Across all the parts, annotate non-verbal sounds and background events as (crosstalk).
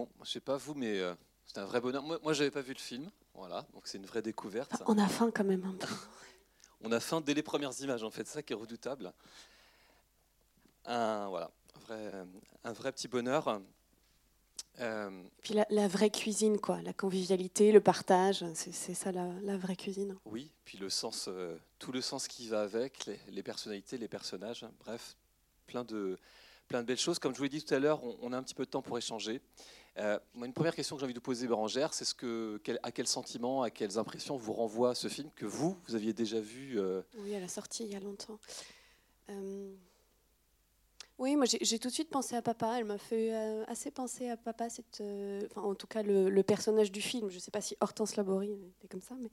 Bon, je sais pas vous, mais euh, c'est un vrai bonheur. Moi, moi j'avais pas vu le film, voilà, donc c'est une vraie découverte. On a faim quand même un peu. (laughs) On a faim dès les premières images, en fait, c'est ça qui est redoutable. Un, voilà, un vrai, un vrai petit bonheur. Euh, Puis la, la, vraie cuisine, quoi, la convivialité, le partage, c'est ça la, la, vraie cuisine. Oui, puis le sens, euh, tout le sens qui va avec, les, les personnalités, les personnages, bref, plein de, plein de belles choses. Comme je vous l'ai dit tout à l'heure, on, on, a un petit peu de temps pour échanger. Euh, une première question que j'ai envie de vous poser, Bérangère, c'est à quel sentiment, à quelles impressions vous renvoie ce film que vous, vous aviez déjà vu euh... Oui, à la sortie il y a longtemps. Euh... Oui, moi j'ai tout de suite pensé à papa. Elle m'a fait assez penser à papa, enfin, en tout cas le, personnage du film. Je ne sais pas si Hortense Laborie était comme ça, mais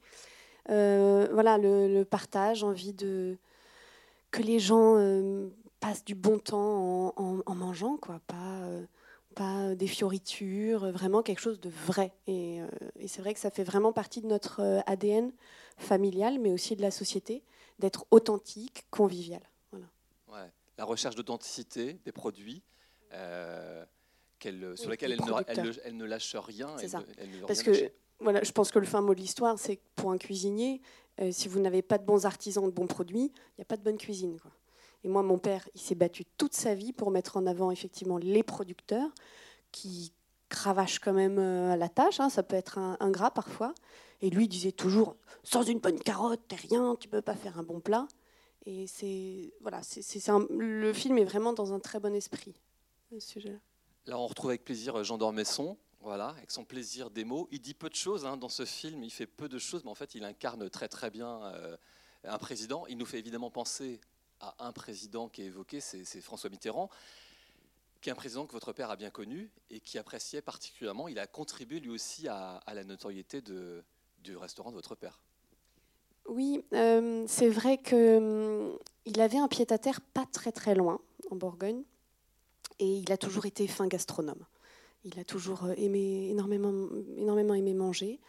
voilà, le, partage, envie de que les gens passent du bon temps en, en, mangeant, quoi, pas des fioritures, vraiment quelque chose de vrai. Et, euh, et c'est vrai que ça fait vraiment partie de notre euh, ADN familial, mais aussi de la société, d'être authentique, convivial. Voilà. Ouais. La recherche d'authenticité des produits. Euh, sur lesquels elle ne, elle, elle ne, lâche rien. C'est ça. Elle ne Parce que voilà, je pense que le fin mot de l'histoire, c'est que pour un cuisinier, euh, si vous n'avez pas de bons artisans, de bons produits, il n'y a pas de bonne cuisine. Quoi. Et moi, mon père, il s'est battu toute sa vie pour mettre en avant effectivement les producteurs qui cravachent quand même euh, à la tâche. Hein, ça peut être ingrat parfois. Et lui disait toujours sans une bonne carotte, t'es rien, tu peux pas faire un bon plat. Et c'est voilà, le film est vraiment dans un très bon esprit. Ce sujet-là. Là, on retrouve avec plaisir Jean d'Ormesson. Voilà, avec son plaisir des mots. Il dit peu de choses hein, dans ce film, il fait peu de choses, mais en fait, il incarne très très bien euh, un président. Il nous fait évidemment penser à un président qui est évoqué, c'est François Mitterrand, un président que votre père a bien connu et qui appréciait particulièrement. Il a contribué lui aussi à, la notoriété du restaurant de votre père. Oui, euh, c'est vrai qu'il euh, avait un pied-à-terre pas très très loin, en Bourgogne, et il a toujours été fin gastronome. Il a toujours aimé, énormément, énormément aimé manger,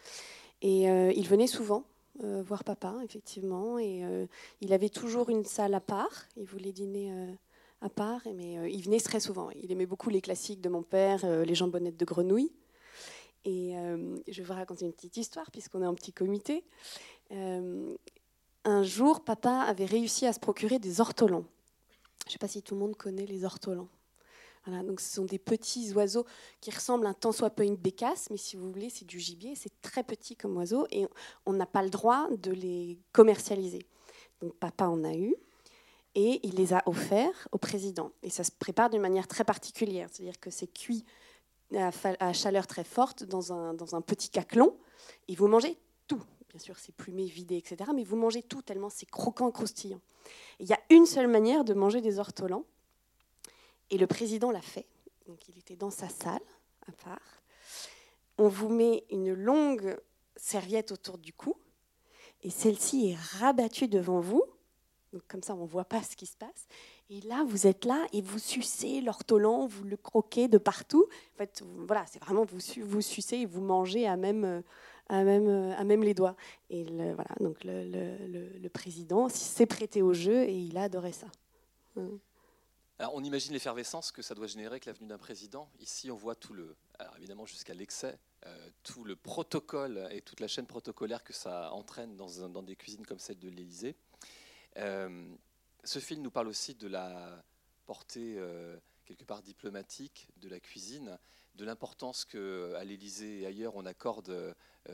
et euh, il venait souvent euh, voir papa, effectivement. Et euh, il avait toujours une salle à part. Il voulait dîner euh, à part, mais il venait très souvent. Il aimait beaucoup les classiques de mon père, les jambonnettes de grenouille. Et je vais vous raconter une petite histoire, puisqu'on est en petit comité. un jour, papa avait réussi à se procurer des ortolans. Je ne sais pas si tout le monde connaît les ortolans. Voilà, donc ce sont des petits oiseaux qui ressemblent un tant soit peu à une bécasse, mais si vous voulez, c'est du gibier, c'est très petit comme oiseau, et on n'a pas le droit de les commercialiser. Donc papa en a eu, et il les a offerts au président. Et ça se prépare d'une manière très particulière, c'est-à-dire que c'est cuit à, chaleur très forte dans un, dans un petit caclon, et vous mangez tout. Bien sûr, c'est plumé, vidé, etc. Mais vous mangez tout tellement c'est croquant, croustillant. Il y a une seule manière de manger des ortolans, et le président l'a fait. Donc il était dans sa salle, à part. On vous met une longue serviette autour du cou, et celle-ci est rabattue devant vous. Comme ça, on ne voit pas ce qui se passe. Et là, vous êtes là et vous sucez l'ortolan, vous le croquez de partout. En fait, voilà, c'est vraiment vous, sucez et vous mangez à même, à même, à même les doigts. Et le, voilà, donc le, président s'est prêté au jeu et il a adoré ça. Alors, on imagine l'effervescence que ça doit générer avec l'avenue d'un président. Ici, on voit tout le, alors évidemment jusqu'à l'excès, euh, tout le protocole et toute la chaîne protocolaire que ça entraîne dans, dans des cuisines comme celle de l'Élysée. Euh, ce film nous parle aussi de la portée euh, quelque part diplomatique de la cuisine, de l'importance qu'à l'Élysée et ailleurs on accorde euh,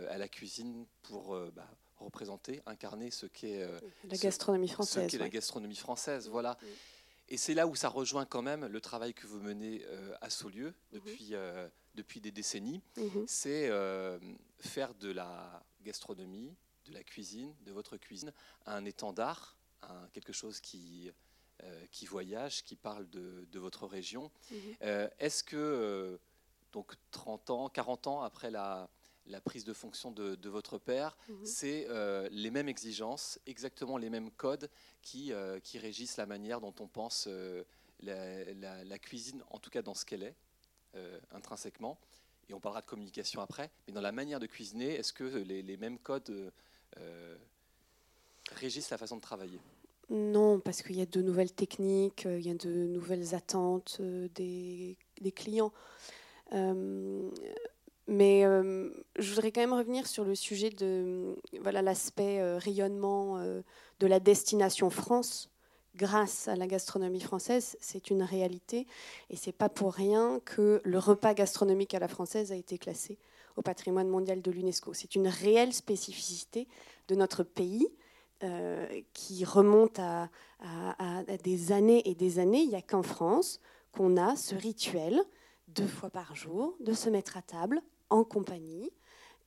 à la cuisine pour bah, représenter, incarner ce qu'est la gastronomie française. Ce ouais. la gastronomie française, voilà. Oui. Et c'est là où ça rejoint quand même le travail que vous menez euh, à Saulieu depuis, mmh. euh, depuis des décennies. Mmh. C'est euh, faire de la gastronomie, de la cuisine, de votre cuisine, un étendard, un, quelque chose qui, euh, qui voyage, qui parle de, de votre région. Mmh. Est-ce que, donc 30 ans, 40 ans après la, la prise de fonction de, de votre père, mmh. c'est euh, les mêmes exigences, exactement les mêmes codes qui, euh, qui régissent la manière dont on pense euh, la, la, la, cuisine, en tout cas dans ce qu'elle est, euh, intrinsèquement. Et on parlera de communication après, mais dans la manière de cuisiner, est-ce que les, les, mêmes codes euh, régissent la façon de travailler? Non, parce qu'il y a de nouvelles techniques, il y a de nouvelles attentes des, des clients. mais je voudrais quand même revenir sur le sujet de voilà l'aspect rayonnement de la destination France grâce à la gastronomie française, c'est une réalité. Et c'est pas pour rien que le repas gastronomique à la française a été classé au patrimoine mondial de l'UNESCO. C'est une réelle spécificité de notre pays euh, qui remonte à, des années et des années. Il n'y a qu'en France qu'on a ce rituel deux fois par jour de se mettre à table en compagnie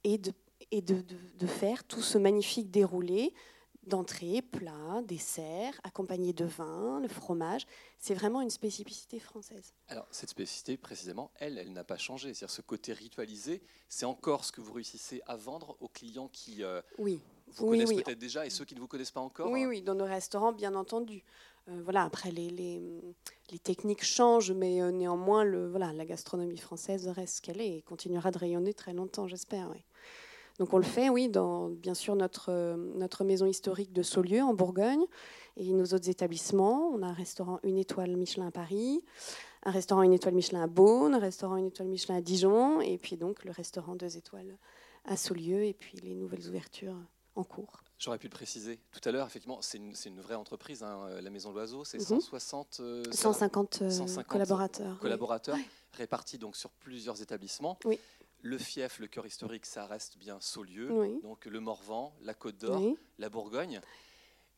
et de, et de, de faire tout ce magnifique déroulé d'entrée, plat, dessert, accompagné de vin, le fromage. C'est vraiment une spécificité française. Alors, cette spécificité, précisément, elle, elle n'a pas changé. C'est-à-dire ce côté ritualisé, c'est encore ce que vous réussissez à vendre aux clients qui euh, oui. Vous connaissent peut-être déjà et ceux qui ne vous connaissent pas encore Oui, oui, dans nos restaurants, bien entendu. Euh, voilà, après, les, les, les, techniques changent, mais euh, néanmoins, le, voilà, la gastronomie française reste ce qu'elle est et continuera de rayonner très longtemps, j'espère. Oui. Donc on le fait, oui, dans bien sûr notre, euh, notre maison historique de Saulieu en Bourgogne et nos autres établissements. On a un restaurant une étoile Michelin à Paris, un restaurant une étoile Michelin à Beaune, un restaurant une étoile Michelin à Dijon et puis donc le restaurant deux étoiles à Saulieu et puis les nouvelles ouvertures en cours. J'aurais pu le préciser tout à l'heure, effectivement, c'est une, une, vraie entreprise, hein, la Maison L'Oiseau, c'est 160, 150, collaborateurs. Collaborateurs répartis donc sur plusieurs établissements. Oui. Le fief, le cœur historique, ça reste bien Saulieu, donc le Morvan, la Côte d'Or, la Bourgogne.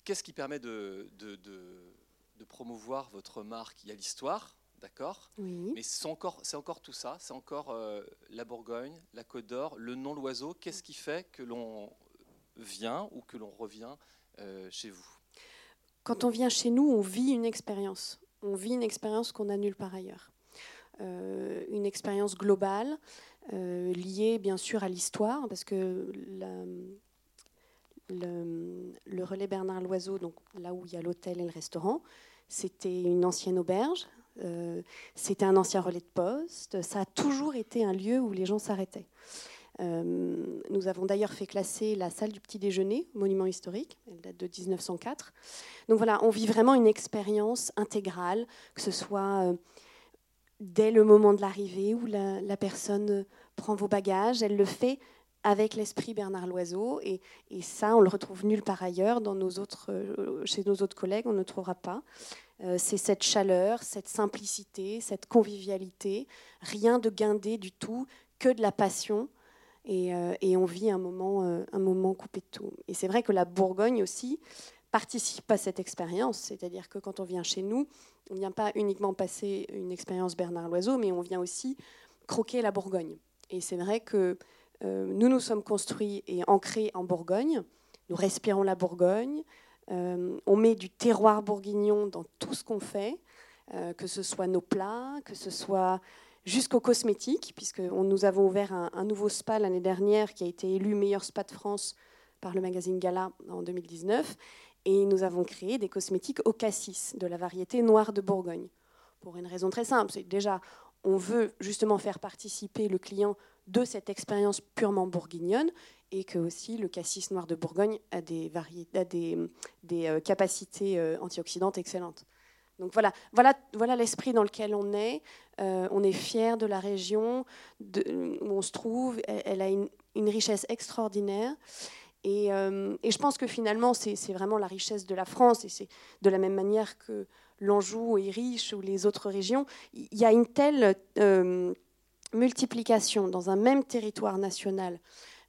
Qu'est-ce qui permet de, de, promouvoir votre marque? Il y a l'histoire, d'accord? Mais c'est encore, encore tout ça, c'est encore euh, la Bourgogne, la Côte d'Or, le nom l'oiseau. Qu'est-ce qui fait que l'on vient ou que l'on revient euh, chez vous Quand on vient chez nous, on vit une expérience. On vit une expérience qu'on a nulle part ailleurs. Euh, une expérience globale euh, lié bien sûr à l'histoire, parce que le, relais Bernard Loiseau, donc là où il y a l'hôtel et le restaurant, c'était une ancienne auberge, c'était un ancien relais de poste, ça a toujours été un lieu où les gens s'arrêtaient. Euh, nous avons d'ailleurs fait classer la salle du petit déjeuner, monument historique, elle date de 1904. Donc voilà, on vit vraiment une expérience intégrale, que ce soit dès le moment de l'arrivée où la, personne prend vos bagages, elle le fait avec l'esprit Bernard Loiseau. Et, ça, on le retrouve nulle part ailleurs. Euh, chez nos autres collègues, on ne trouvera pas. Euh, c'est cette chaleur, cette simplicité, cette convivialité. Rien de guindé du tout, que de la passion. Et, euh, on vit un moment, un moment coupé de tout. Et c'est vrai que la Bourgogne aussi participe à cette expérience. C'est-à-dire que quand on vient chez nous, on ne vient pas uniquement passer une expérience Bernard Loiseau, mais on vient aussi croquer la Bourgogne. Et c'est vrai que euh, nous nous sommes construits et ancrés en Bourgogne. Nous respirons la Bourgogne. Euh, on met du terroir bourguignon dans tout ce qu'on fait, euh, que ce soit nos plats, que ce soit jusqu'aux cosmétiques, puisque nous avons ouvert un, nouveau spa l'année dernière qui a été élu meilleur spa de France par le magazine Gala en 2019. Et nous avons créé des cosmétiques au cassis, de la variété noire de Bourgogne. Pour une raison très simple, c'est déjà, on veut justement faire participer le client de cette expérience purement bourguignonne et que aussi le cassis noir de Bourgogne a des euh, capacités euh, antioxydantes excellentes. Donc voilà, voilà, voilà l'esprit dans lequel on est. Euh, on est fier de la région où on se trouve. Elle, a une, richesse extraordinaire. Euh, et, je pense que finalement, c'est vraiment la richesse de la France, et c'est de la même manière que l'Anjou est riche ou les autres régions. Il y a une telle euh, multiplication dans un même territoire national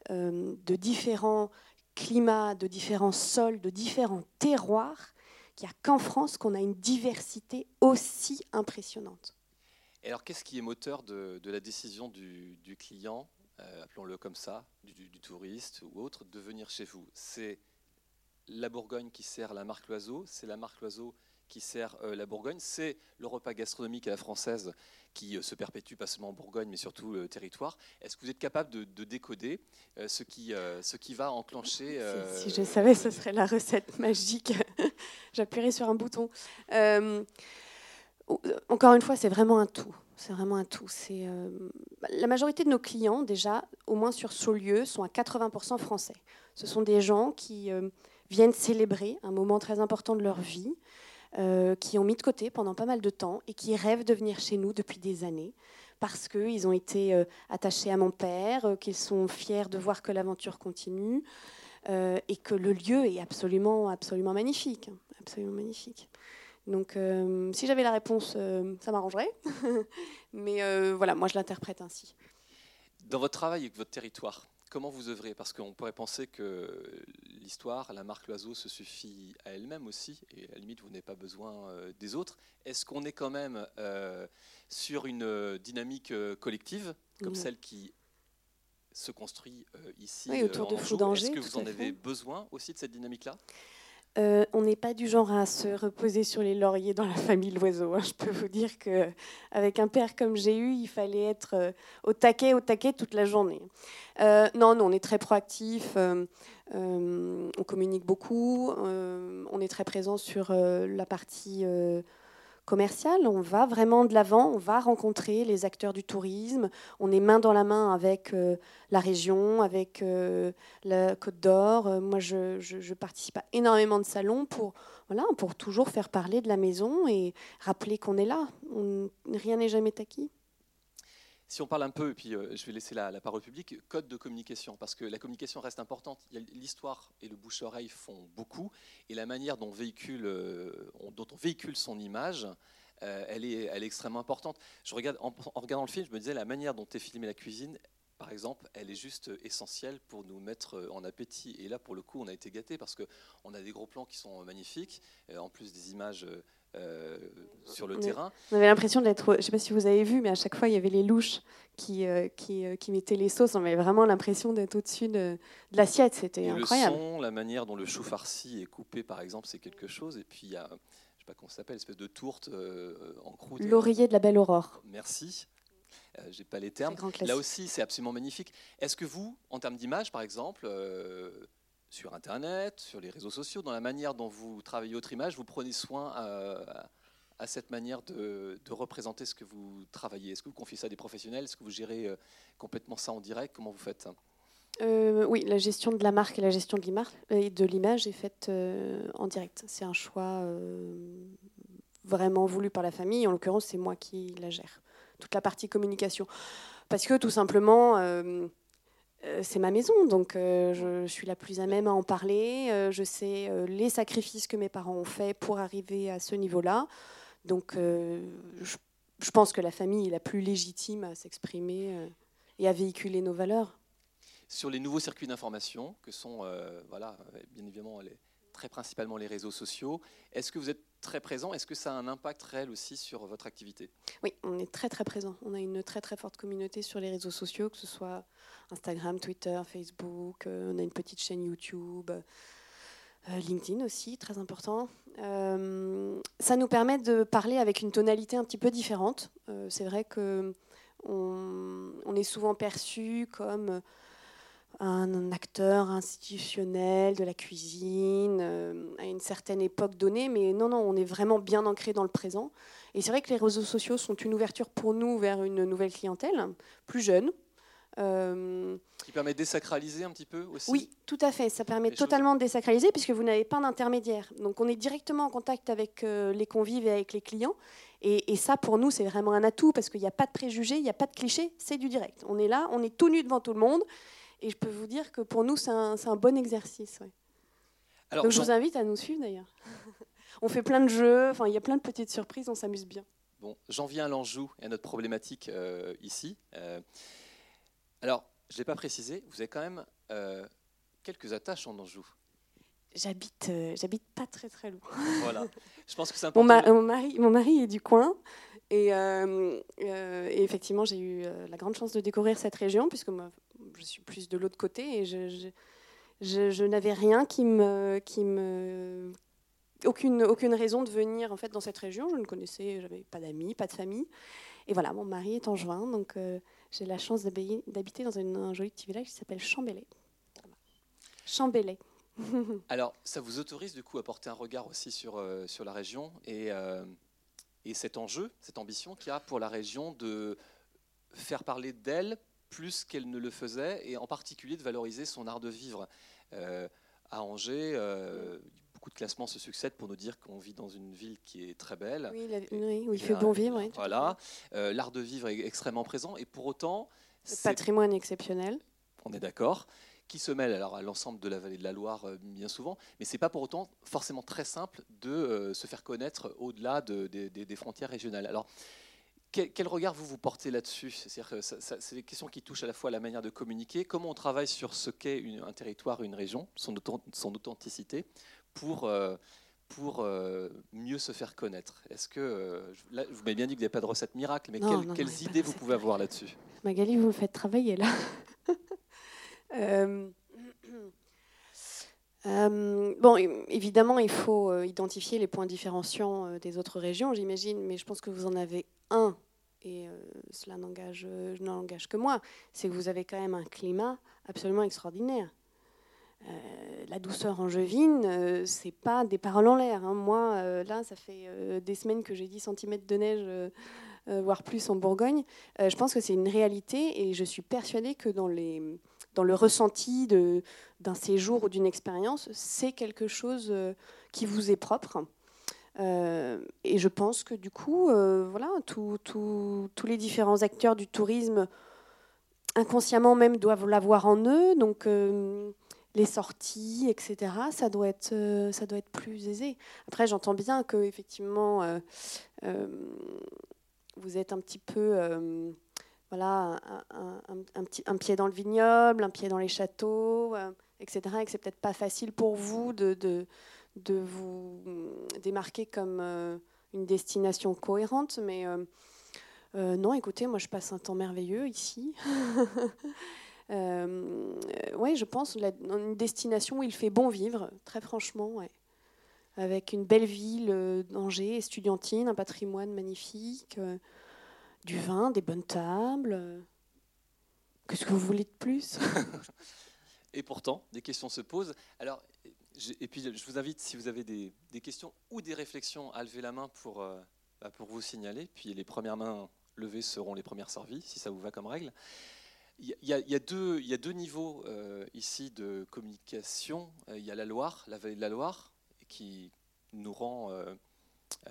de différents climats, de différents sols, de différents terroirs, qu'il n'y a qu'en France qu'on a une diversité aussi impressionnante. Et alors, qu'est-ce qui est moteur de, la décision du client euh, appelons-le comme ça, du, touriste ou autre, de venir chez vous? C'est la Bourgogne qui sert la marque Loiseau, c'est la marque Loiseau qui sert euh, la Bourgogne, c'est le repas gastronomique à la française qui euh, se perpétue pas seulement en Bourgogne, mais surtout le territoire. Est-ce que vous êtes capable de, décoder ce, qui, ce qui va enclencher si, je savais, ce serait la recette magique. (laughs) J'appuierais sur un bouton. encore une fois, c'est vraiment un tout. C'est vraiment un tout. C'est euh, la majorité de nos clients, déjà, au moins sur Saulieu, sont à 80% français. Ce sont des gens qui euh, viennent célébrer un moment très important de leur vie, euh, qui ont mis de côté pendant pas mal de temps et qui rêvent de venir chez nous depuis des années parce qu'ils ont été attachés à mon père, qu'ils sont fiers de voir que l'aventure continue et que le lieu est absolument, absolument magnifique. Absolument magnifique. Donc, si j'avais la réponse, ça m'arrangerait. (laughs) Mais voilà, moi, je l'interprète ainsi. Dans votre travail avec votre territoire, comment vous œuvrez? Parce qu'on pourrait penser que l'histoire, la marque Loiseau se suffit à elle-même aussi, et à la limite, vous n'avez pas besoin euh, des autres. Est-ce qu'on est quand même euh, sur une euh, dynamique collective, comme celle qui se construit ici autour de Est-ce que vous en avez besoin aussi de cette dynamique-là? Euh, on n'est pas du genre à se reposer sur les lauriers dans la (laughs) famille Loiseau. Hein. Je peux vous dire qu'avec un père comme j'ai eu, il fallait être euh, au taquet, au taquet toute la journée. Euh, non, on est très proactif, on communique beaucoup, on est très présent sur la partie On va vraiment de l'avant, on va rencontrer les acteurs du tourisme. On est main dans la main avec euh, la région, avec euh, la Côte d'Or. Euh, moi, je, participe à énormément de salons pour, voilà, pour toujours faire parler de la maison et rappeler qu'on est là. rien n'est jamais acquis. Si on parle un peu, et puis euh, je vais laisser la, parole publique, code de communication, parce que la communication reste importante. L'histoire et le bouche-oreille font beaucoup, et la manière dont, véhicule, euh, on véhicule son image, euh, elle, est, elle, est, extrêmement importante. Je regarde, en, regardant le film, je me disais, la manière dont est filmée la cuisine, par exemple, elle est juste essentielle pour nous mettre en appétit. Et là, pour le coup, on a été gâtés parce qu'on a des gros plans qui sont magnifiques, en plus des images euh, sur le terrain. On avait l'impression d'être, je ne sais pas si vous avez vu, mais à chaque fois il y avait les louches qui, euh, qui, euh, qui, mettaient les sauces. On avait vraiment l'impression d'être au-dessus de, de l'assiette. C'était incroyable. Le son, la manière dont le chou farci est coupé, par exemple, c'est quelque chose. Et puis il y a, je sais pas comment ça s'appelle, espèce de tourte en croûte. L'oreiller de la belle aurore. Merci. J'ai pas les termes. Là aussi, c'est absolument magnifique. Est-ce que vous, en termes d'image, par exemple, sur Internet, sur les réseaux sociaux, dans la manière dont vous travaillez votre image, vous prenez soin euh, à, cette manière de, représenter ce que vous travaillez Est-ce que vous confiez ça à des professionnels? Est-ce que vous gérez euh, complètement ça en direct? Comment vous faites? Euh, Oui, la gestion de la marque et la gestion de l'image est faite en direct. C'est un choix vraiment voulu par la famille. En l'occurrence, c'est moi qui la gère. Toute la partie communication. Parce que tout simplement c'est ma maison, donc euh, je suis la plus à même à en parler. Euh, je sais les sacrifices que mes parents ont faits pour arriver à ce niveau-là. Donc je, pense que la famille est la plus légitime à s'exprimer et à véhiculer nos valeurs. Sur les nouveaux circuits d'information, que sont voilà, bien évidemment les, très principalement les réseaux sociaux, est-ce que vous êtes très présent? Est-ce que ça a un impact réel aussi sur votre activité? Oui, on est très très présent. On a une très très forte communauté sur les réseaux sociaux, que ce soit Instagram, Twitter, Facebook, euh, on a une petite chaîne YouTube, euh, LinkedIn aussi, très important. Euh, ça nous permet de parler avec une tonalité un petit peu différente. c'est vrai que on, est souvent perçu comme un acteur institutionnel de la cuisine à une certaine époque donnée, mais non, non, on est vraiment bien ancré dans le présent. Et c'est vrai que les réseaux sociaux sont une ouverture pour nous vers une nouvelle clientèle, plus jeune, euh, Qui permet de désacraliser un petit peu aussi Oui, tout à fait. Ça permet totalement de désacraliser puisque vous n'avez pas d'intermédiaire. Donc on est directement en contact avec euh, les convives et avec les clients. Et, ça, pour nous, c'est vraiment un atout parce qu'il n'y a pas de préjugés, il n'y a pas de clichés, c'est du direct. On est là, on est tout nu devant tout le monde. Et je peux vous dire que pour nous, c'est un, bon exercice. Alors, Donc je vous invite à nous suivre d'ailleurs. (laughs) on fait plein de jeux, enfin, il y a plein de petites surprises, on s'amuse bien. Bon, j'en viens à l'enjou et à notre problématique euh, ici. Alors, je ne l'ai pas précisé, vous avez quand même euh, quelques attaches en Anjou. J'habite, euh, j'habite pas très très loin. (laughs) Voilà. Je pense que c'est important. Mon, mari, mon mari est du coin. Et, euh, effectivement, j'ai eu la grande chance de découvrir cette région, puisque moi, je suis plus de l'autre côté et je, n'avais rien qui me, aucune, raison de venir en fait dans cette région. Je ne connaissais, j'avais pas d'amis, pas de famille. Et voilà, mon mari est en juin, donc j'ai la chance d'habiter dans un joli petit village qui s'appelle Chambélet. Chambélet. (laughs) Alors, ça vous autorise du coup à porter un regard aussi sur, euh, sur la région et, euh, et cet enjeu, cette ambition qu'il y a pour la région de faire parler d'elle plus qu'elle ne le faisait et en particulier de valoriser son art de vivre. Euh, à Angers, beaucoup de classements se succèdent pour nous dire qu'on vit dans une ville qui est très belle. Oui, où il fait bon vivre. voilà, l'art de vivre est extrêmement présent et pour autant... Le patrimoine exceptionnel. On est d'accord qui se mêle alors à l'ensemble de la vallée de la Loire bien souvent, mais c'est pas pour autant forcément très simple de se faire connaître au-delà des frontières régionales. Alors, quel, regard vous vous portez là-dessus? C'est des questions qui touchent à la fois la manière de communiquer, comment on travaille sur ce qu'est un territoire, une région, son, authenticité, pour, euh, pour euh, mieux se faire connaître? Est-ce que euh, vous m'avez bien dit qu'il n'y a pas de recette miracle, mais quelles idées vous pouvez avoir là-dessus? Magali, vous me faites travailler là. (laughs) bon, évidemment, il faut identifier les points différenciants des autres régions, j'imagine, mais je pense que vous en avez un, et euh, cela n'engage, euh, que moi, c'est que vous avez quand même un climat absolument extraordinaire. Euh, la douceur angevine, euh, c'est pas des paroles en l'air. Hein. Moi, là, ça fait des semaines que j'ai 10 cm de neige, voire plus en Bourgogne. je pense que c'est une réalité et je suis persuadée que dans, le ressenti d'un séjour ou d'une expérience, c'est quelque chose qui vous est propre. Euh, et je pense que du coup, euh, voilà, tous les différents acteurs du tourisme, inconsciemment même, doivent l'avoir en eux. Donc, euh, les sorties, etc., ça doit être, ça doit être plus aisé. Après, j'entends bien que effectivement, vous êtes un petit peu, voilà, un, pied dans le vignoble, un pied dans les châteaux, etc., et que c'est peut-être pas facile pour vous de de vous démarquer comme euh, une destination cohérente, mais euh, euh, non, écoutez, moi je passe un temps merveilleux ici. (laughs) oui, je pense une destination où il fait bon vivre, très franchement, avec une belle ville d'Angers, estudiantine, un patrimoine magnifique, du vin, des bonnes tables. Qu'est-ce que vous voulez de plus? (laughs) Et pourtant, des questions se posent. Alors, et puis, je vous invite, si vous avez des, questions ou des réflexions, à lever la main pour, euh, bah, pour vous signaler. Puis les premières mains levées seront les premières servies, si ça vous va comme règle. Il y, a, deux, il y a deux niveaux euh, ici de communication. Euh, il y a la Loire, la vallée de la Loire, qui nous rend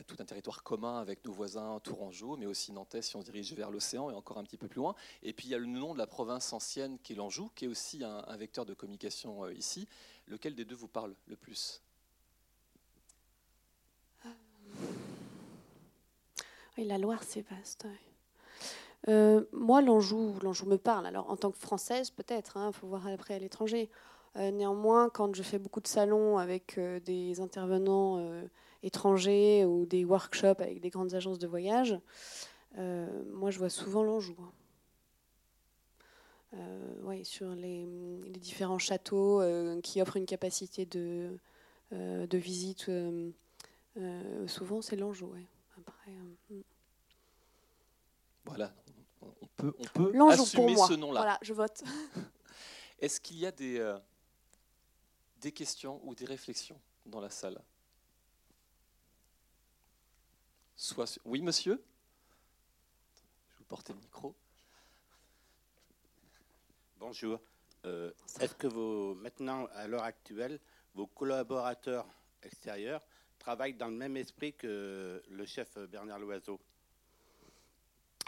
tout un territoire commun avec nos voisins Tourangeau, mais aussi Nantais si on se dirige vers l'océan et encore un petit peu plus loin. Et puis il y a le nom de la province ancienne qui est l'Anjou, qui est aussi un vecteur de communication ici. Lequel des deux vous parle le plus? Oui, La Loire, c'est vaste. Euh, moi, l'Anjou, l'Anjou me parle. Alors, en tant que Française, peut-être, il hein, faut voir après à l'étranger. Euh, néanmoins, quand je fais beaucoup de salons avec euh, des intervenants étrangers ou des workshops avec des grandes agences de voyage, moi, je vois souvent l'Anjou. Hein. Euh, ouais, sur les, différents châteaux euh, qui offrent une capacité de, euh, de visite. souvent, c'est l'Anjou. Ouais. Hmm. Voilà, on peut, on peut assumer ce nom-là. Voilà, je vote. (laughs) Est-ce qu'il y a des, des questions ou des réflexions dans la salle? Soit, Oui, monsieur? Je vous porter le micro. Bonjour. Euh, est-ce que vous, maintenant, à l'heure actuelle, vos collaborateurs extérieurs travaillent dans le même esprit que le chef Bernard Loiseau?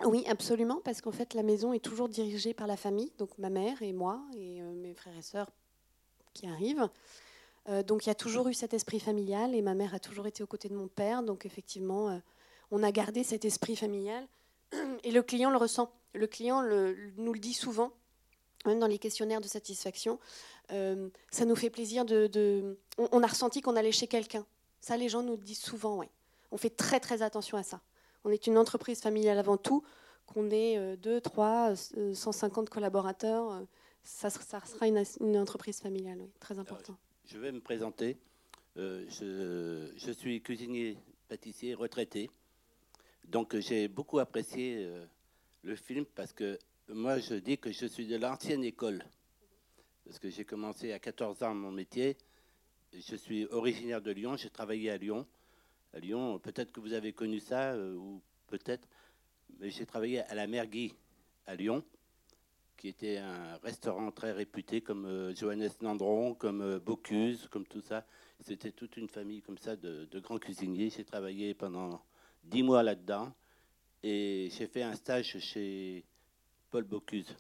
Oui, absolument, parce qu'en fait, la maison est toujours dirigée par la famille, donc ma mère et moi et euh, mes frères et sœurs qui arrivent. Euh, donc il y a toujours eu cet esprit familial et ma mère a toujours été aux côtés de mon père. Donc effectivement, on a gardé cet esprit familial (clears throat) et le client le ressent. Le client nous le dit souvent même dans les questionnaires de satisfaction, euh, ça nous fait plaisir de... On, a ressenti qu'on allait chez quelqu'un. Ça, les gens nous le disent souvent, ouais. On fait très très attention à ça. On est une entreprise familiale avant tout, qu'on ait 2, 3, 150 collaborateurs, euh, ça, ça sera une, entreprise familiale, oui, très important. je vais me présenter. Euh, je, je, suis cuisinier pâtissier retraité. Donc j'ai beaucoup apprécié le film parce que moi, je dis que je suis de l'ancienne école. Parce que j'ai commencé à 14 ans mon métier. Je suis originaire de Lyon. J'ai travaillé à Lyon. À Lyon, peut-être que vous avez connu ça, euh, ou peut-être. Mais j'ai travaillé à la Mergui à Lyon, qui était un restaurant très réputé comme Johannes Nandron, comme Bocuse, comme tout ça. C'était toute une famille comme ça de, de grands cuisiniers. J'ai travaillé pendant dix mois là-dedans et j'ai fait un stage chez Paul Bocuse.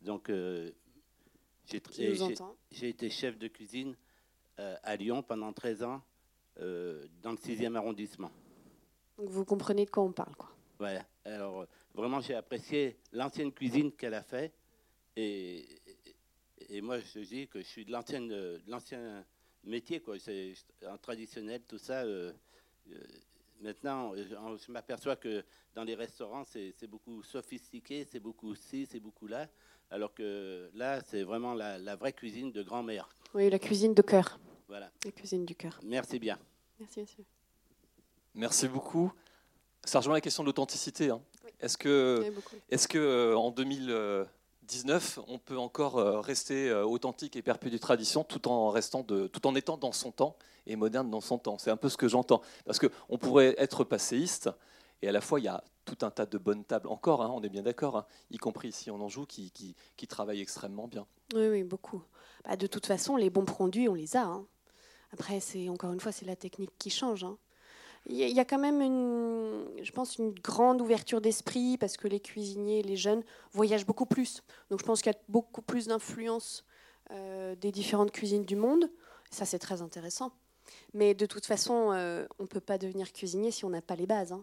Donc, j'ai été chef de cuisine euh, à Lyon pendant 13 ans, euh, dans le 6e arrondissement. Donc vous comprenez de quoi on parle, quoi. Ouais. Alors vraiment, j'ai apprécié l'ancienne cuisine qu'elle a fait, et, et, moi je dis que je suis de l'ancienne, l'ancien métier, quoi. C'est traditionnel, tout ça. Maintenant, je m'aperçois que dans les restaurants, c'est beaucoup sophistiqué, c'est beaucoup ci, c'est beaucoup là, alors que là, c'est vraiment la, vraie cuisine de grand-mère. Oui, la cuisine de cœur. Voilà. La cuisine du cœur. Merci bien. Merci, monsieur. Merci beaucoup. Ça rejoint la question de l'authenticité. Hein. Est-ce que, est que euh, en 2000 on peut encore euh, rester euh, authentique et perpétuer tradition tout en, restant tout en étant dans son temps et moderne dans son temps. C'est un peu ce que j'entends. Parce qu'on pourrait être passéiste, et à la fois, il y a tout un tas de bonnes tables, encore, hein, on est bien d'accord, hein, y compris ici en Anjou, qui, qui, travaillent extrêmement bien. Oui, oui, beaucoup. Bah, de toute façon, les bons produits, on les a. Hein. Après, c'est encore une fois, c'est la technique qui change. Il y, a quand même, une, je pense, une grande ouverture d'esprit parce que les cuisiniers, les jeunes voyagent beaucoup plus. Donc, je pense qu'il y a beaucoup plus d'influence euh, des différentes cuisines du monde. Ça, c'est très intéressant. Mais de toute façon, euh, on ne peut pas devenir cuisinier si on n'a pas les bases.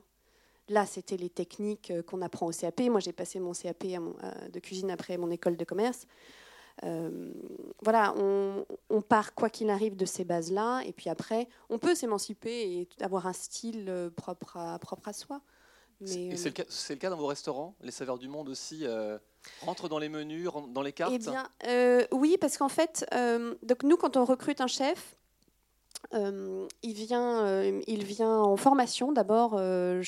Là, c'était les techniques euh, qu'on apprend au CAP. Moi, j'ai passé mon CAP de cuisine après mon école de commerce. Euh, voilà, on, part quoi qu'il arrive de ces bases-là, et puis après, on peut s'émanciper et avoir un style euh, propre à, propre à soi. Mais, c'est le, cas dans vos restaurants Les saveurs du monde aussi rentrent dans les menus, dans les cartes? Eh bien, oui, parce qu'en fait, donc nous, quand on recrute un chef, euh, il, vient, euh, il vient en formation d'abord euh,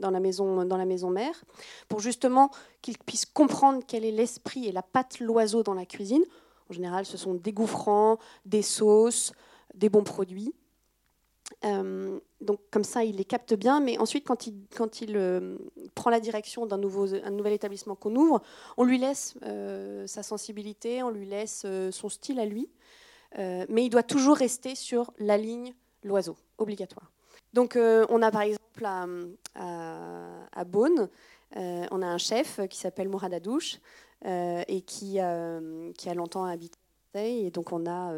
dans, la maison, dans la maison mère pour justement qu'il puisse comprendre quel est l'esprit et la patte l'oiseau dans la cuisine. En général, ce sont des goûts francs, des sauces, des bons produits. donc comme ça, il les capte bien. Mais ensuite, quand il, quand il prend la direction d'un un nouvel établissement qu'on ouvre, on lui laisse sa sensibilité, on lui laisse son style à lui. Euh, mais il doit toujours rester sur la ligne l'oiseau, obligatoire. Donc euh, on a par exemple à, à, Beaune, euh, on a un chef qui s'appelle Mourad Adouche et qui, qui a longtemps habité et donc on a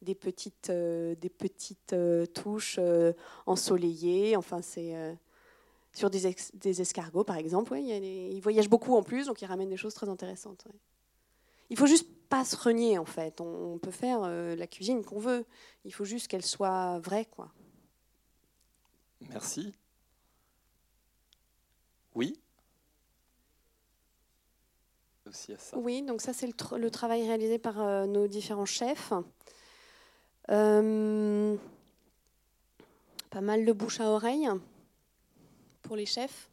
des petites, des petites touches ensoleillées. Enfin, c'est sur des, des, escargots, par exemple. Ouais, il, voyage beaucoup en plus, donc il ramène des choses très intéressantes. Il faut juste pas se renier en fait. On, peut faire euh, la cuisine qu'on veut. Il faut juste qu'elle soit vraie, quoi. Merci. Oui. Aussi à ça. Oui, donc ça c'est le, travail réalisé par euh, nos différents chefs. Euh, pas mal de bouche à oreille pour les chefs.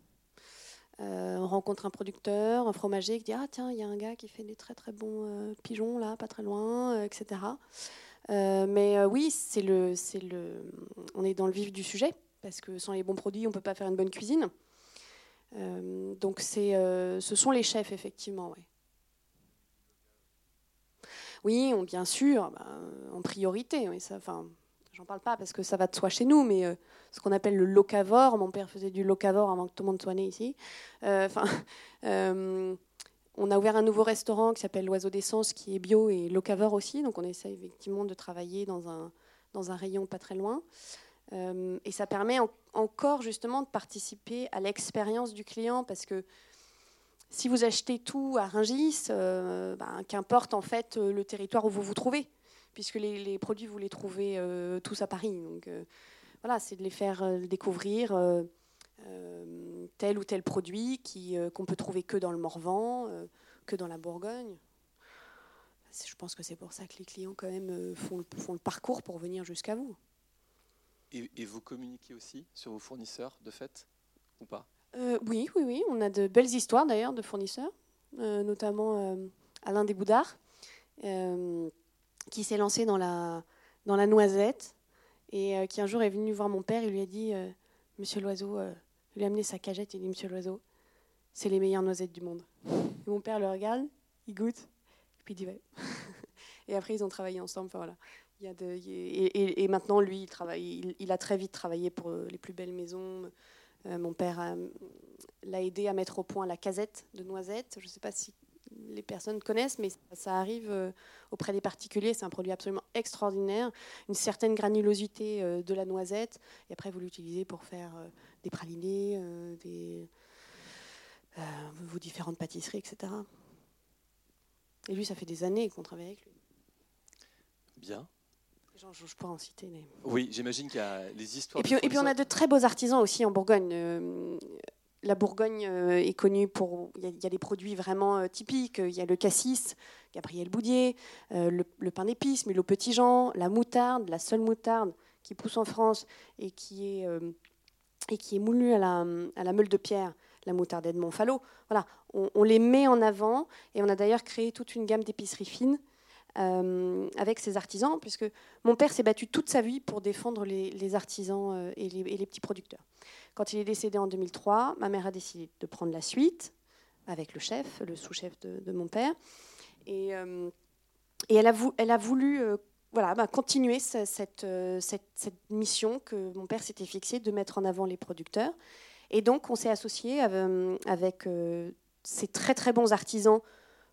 Euh, on rencontre un producteur, un fromager qui dit Ah, tiens, il y a un gars qui fait des très très bons euh, pigeons là, pas très loin, euh, etc. mais oui, c'est le, c'est le, on est dans le vif du sujet, parce que sans les bons produits, on ne peut pas faire une bonne cuisine. donc c'est, ce sont les chefs, effectivement. Oui, bien sûr, bah, en priorité. Oui, ça, J'en parle pas parce que ça va de soi chez nous, mais euh, ce qu'on appelle le locavore, mon père faisait du locavore avant que tout le monde soit né ici. Euh, enfin, (laughs) euh, on a ouvert un nouveau restaurant qui s'appelle l'Oiseau d'essence, qui est bio et locavore aussi. Donc on essaie effectivement de travailler dans un, dans un rayon pas très loin. et ça permet encore justement de participer à l'expérience du client parce que si vous achetez tout à Ringis, ben, qu'importe en fait le territoire où vous vous trouvez puisque les, produits, vous les trouvez euh, tous à Paris. Donc euh, voilà, c'est de les faire euh, découvrir tel ou tel produit qu'on peut trouver que dans le Morvan, que dans la Bourgogne. Je pense que c'est pour ça que les clients quand même font, le, font le parcours pour venir jusqu'à vous. Et, vous communiquez aussi sur vos fournisseurs de fait ou pas? Oui, oui, oui. On a de belles histoires d'ailleurs de fournisseurs, notamment Alain Desboudards qui s'est lancé dans la, dans la noisette et euh, qui un jour est venu voir mon père et lui a dit euh, Monsieur l'oiseau, euh, il lui a amené sa cagette et il dit Monsieur l'oiseau, c'est les meilleures noisettes du monde. mon père le regarde, il goûte, et puis il dit ouais. (laughs) et après, ils ont travaillé ensemble. Enfin, voilà. Il et, maintenant, lui, il, travaille, il, a très vite travaillé pour les plus belles maisons. Mon père l'a aidé à mettre au point la casette de noisettes. Je ne sais pas si les personnes connaissent, mais ça arrive euh, auprès des particuliers. C'est un produit absolument extraordinaire, une certaine granulosité euh, de la noisette. Et après, vous l'utilisez pour faire des pralinés, des, vos différentes pâtisseries, etc. Et lui, ça fait des années qu'on travaille avec lui. Bien. Je, pourrais en citer. Oui, j'imagine qu'il y a les histoires. Et puis, et puis on a de très beaux artisans aussi en Bourgogne. Euh, la Bourgogne euh, est connue pour. Il y, a des produits vraiment euh, typiques. Il y a le cassis, Gabriel Boudier, le, pain d'épices, le petit Jean, la moutarde, la seule moutarde qui pousse en France et qui est, et qui est moulue à la, à la meule de pierre la moutarde Edmond Fallot. Voilà, on, les met en avant et on a d'ailleurs créé toute une gamme d'épiceries fines euh, avec ces artisans, puisque mon père s'est battu toute sa vie pour défendre les, artisans euh, et, les, petits producteurs. Quand il est décédé en 2003, ma mère a décidé de prendre la suite avec le chef, le sous-chef de, mon père, et, euh, elle, a voulu voilà, bah, continuer cette, cette, mission que mon père s'était fixée de mettre en avant les producteurs. Et donc, on s'est associé avec ces très très bons artisans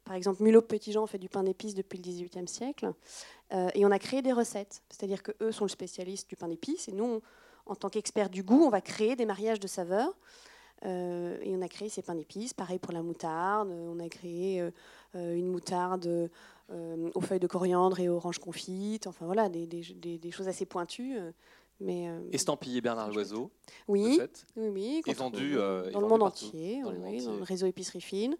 par exemple, Mulot Petitjean fait du pain d'épices depuis le XVIIIe siècle. Euh, et on a créé des recettes. C'est-à-dire qu'eux sont le spécialiste du pain d'épices. Et nous, en tant qu'experts du goût, on va créer des mariages de saveurs. Euh, et on a créé ces pains d'épices. Pareil pour la moutarde. On a créé euh, une moutarde aux feuilles de coriandre et orange confite. Enfin voilà, des, des, choses assez pointues. Mais, Estampillé Bernard Loiseau. Oui, oui, oui. Et vendu dans, le monde entier, dans, dans le réseau épicerie fine.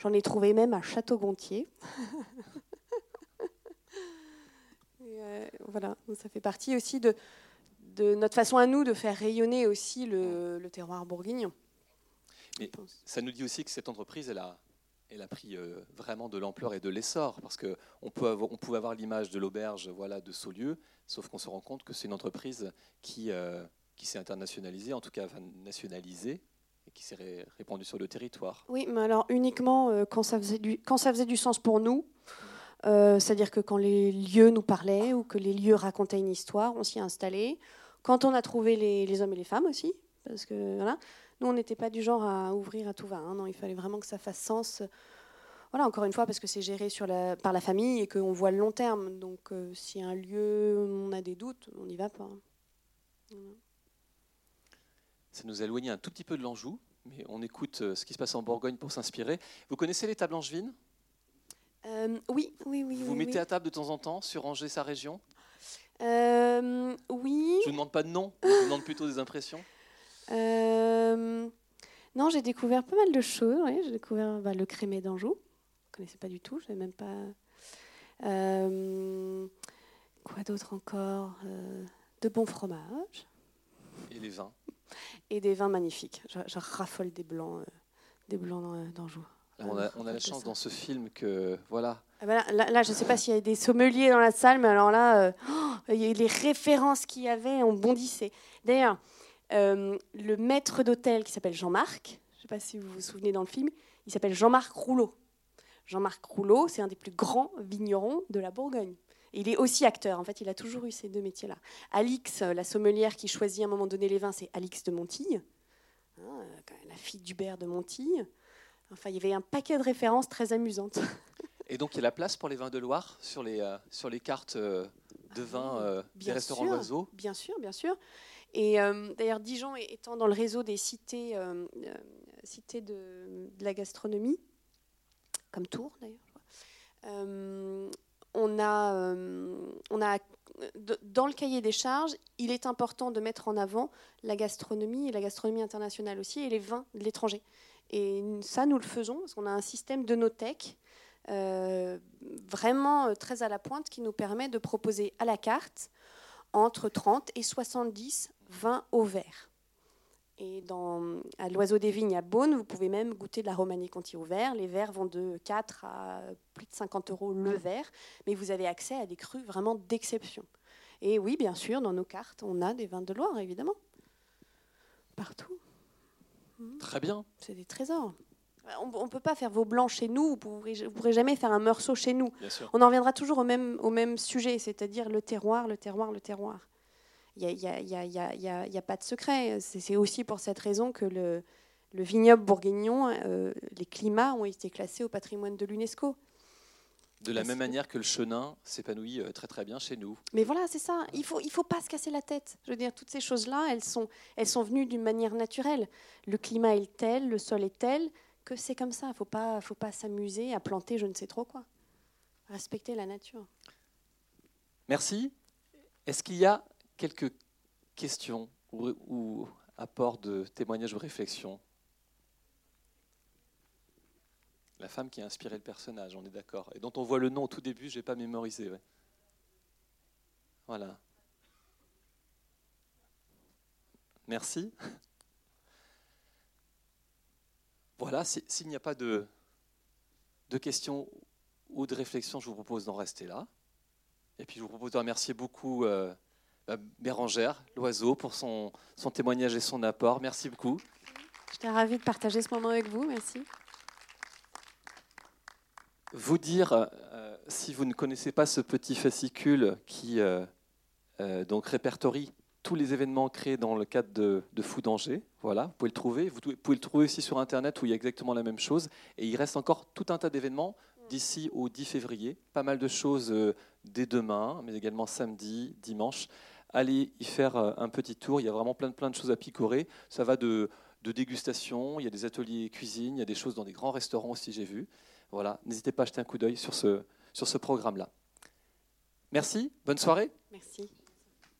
J'en ai trouvé même à Château-Gontier. (laughs) Euh, voilà, ça fait partie aussi de, de, notre façon à nous de faire rayonner aussi le, terroir bourguignon. Mais ça nous dit aussi que cette entreprise, elle a, elle a pris euh, vraiment de l'ampleur et de l'essor, parce qu'on on pouvait avoir l'image de l'auberge voilà, de Saulieu, sauf qu'on se rend compte que c'est une entreprise qui, euh, qui s'est internationalisée, en tout cas nationalisée, qui s'est répandu sur le territoire. Oui, mais alors uniquement euh, quand, ça faisait du, quand ça faisait du sens pour nous. Euh, c'est-à-dire que quand les lieux nous parlaient ou que les lieux racontaient une histoire, on s'y installait. Quand on a trouvé les, hommes et les femmes aussi, parce que voilà, nous on n'était pas du genre à ouvrir à tout va. Hein. non, il fallait vraiment que ça fasse sens. Voilà, encore une fois, parce que c'est géré sur la, par la famille et qu'on voit le long terme. Donc, euh, si un lieu, on a des doutes, on n'y va pas. Ça nous a éloigné un tout petit peu de l'Anjou, mais on écoute euh, ce qui se passe en Bourgogne pour s'inspirer. Vous connaissez les tables angevines euh, Oui, oui, oui. Vous vous mettez à table de temps en temps sur Angers, sa région? Euh, Oui. Je ne vous demande pas de nom, je vous demande plutôt des impressions. Non, j'ai découvert pas mal de choses. J'ai découvert bah, le crémé d'Anjou. Je ne connaissais pas du tout, je savais même pas. quoi d'autre encore De bons fromages. Et les vins et des vins magnifiques. Je, raffole des blancs, euh, des blancs d'Anjou. On a, on a la chance dans ce film que voilà. Ah bah là, je ne sais pas s'il y a des sommeliers dans la salle, mais alors là, euh, oh, les références qu'il y avait, on bondissait. D'ailleurs, euh, le maître d'hôtel qui s'appelle Jean-Marc, je ne sais pas si vous vous souvenez dans le film, il s'appelle Jean-Marc Rouleau. Jean-Marc Rouleau, c'est un des plus grands vignerons de la Bourgogne il est aussi acteur. En fait, il a toujours eu ces deux métiers-là. Alix, euh, la sommelière qui choisit à un moment donné les vins, c'est Alix de Montille, hein, la fille d'Hubert de Montille. Enfin, il y avait un paquet de références très amusantes. (laughs) Et donc, il y a la place pour les vins de Loire sur les, euh, sur les cartes de vins des restaurants d'oiseaux Bien sûr, bien sûr. Et d'ailleurs, Dijon étant dans le réseau des cités, cités de, de, la gastronomie, comme Tours d'ailleurs, on a, euh, on a dans le cahier des charges, il est important de mettre en avant la gastronomie et la gastronomie internationale aussi et les vins de l'étranger. Et ça, nous le faisons parce qu'on a un système de euh, vraiment euh, très à la pointe qui nous permet de proposer à la carte entre 30 et 70 vins au verre. Et dans, à l'Oiseau des Vignes à Beaune, vous pouvez même goûter de la Romanée Conti au verre. Les verres vont de 4 à plus de 50 euros le verre, mais vous avez accès à des crus vraiment d'exception. Et oui, bien sûr, dans nos cartes, on a des vins de Loire, évidemment. Partout. Très bien. C'est des trésors. On ne peut pas faire vos blancs chez nous, vous ne pourrez, jamais faire un meursault chez nous. On en reviendra toujours au même, au même sujet, c'est-à-dire le terroir, le terroir, le terroir. Il n'y a, y a, y a, y a, pas de secret. C'est aussi pour cette raison que le, le vignoble bourguignon, euh, les climats ont été classés au patrimoine de l'UNESCO. De la même manière que le chenin s'épanouit euh, très très bien chez nous. Mais voilà, c'est ça. Il faut il faut pas se casser la tête. Je veux dire, toutes ces choses-là, elles sont elles sont venues d'une manière naturelle. Le climat est tel, le sol est tel que c'est comme ça. Faut pas faut pas s'amuser à planter je ne sais trop quoi. Respecter la nature. Merci. Est-ce qu'il y a quelques questions ou, ou apports de témoignages ou réflexions? La femme qui a inspiré le personnage, on est d'accord. Et dont on voit le nom au tout début, je n'ai pas mémorisé. Voilà. Merci. (laughs) Voilà, s'il n'y a pas de, de questions ou de réflexions, je vous propose d'en rester là. Et puis je vous propose de remercier beaucoup euh, bah, Bérangère, l'oiseau, pour son, son témoignage et son apport. Merci beaucoup. J'étais ravie de partager ce moment avec vous. Merci vous dire, euh, si vous ne connaissez pas ce petit fascicule qui euh, donc répertorie tous les événements créés dans le cadre de, de Fou Danger, voilà, vous pouvez le trouver. Vous pouvez le trouver aussi sur Internet où il y a exactement la même chose. Et il reste encore tout un tas d'événements d'ici au 10 février. Pas mal de choses dès demain, mais également samedi, dimanche. Allez y faire un petit tour. Il y a vraiment plein, plein de choses à picorer. Ça va de, de dégustation, il y a des ateliers cuisine, il y a des choses dans des grands restaurants aussi, j'ai vu. Voilà, n'hésitez pas à jeter un coup d'œil sur ce, sur ce programme-là. Merci, bonne soirée. Merci.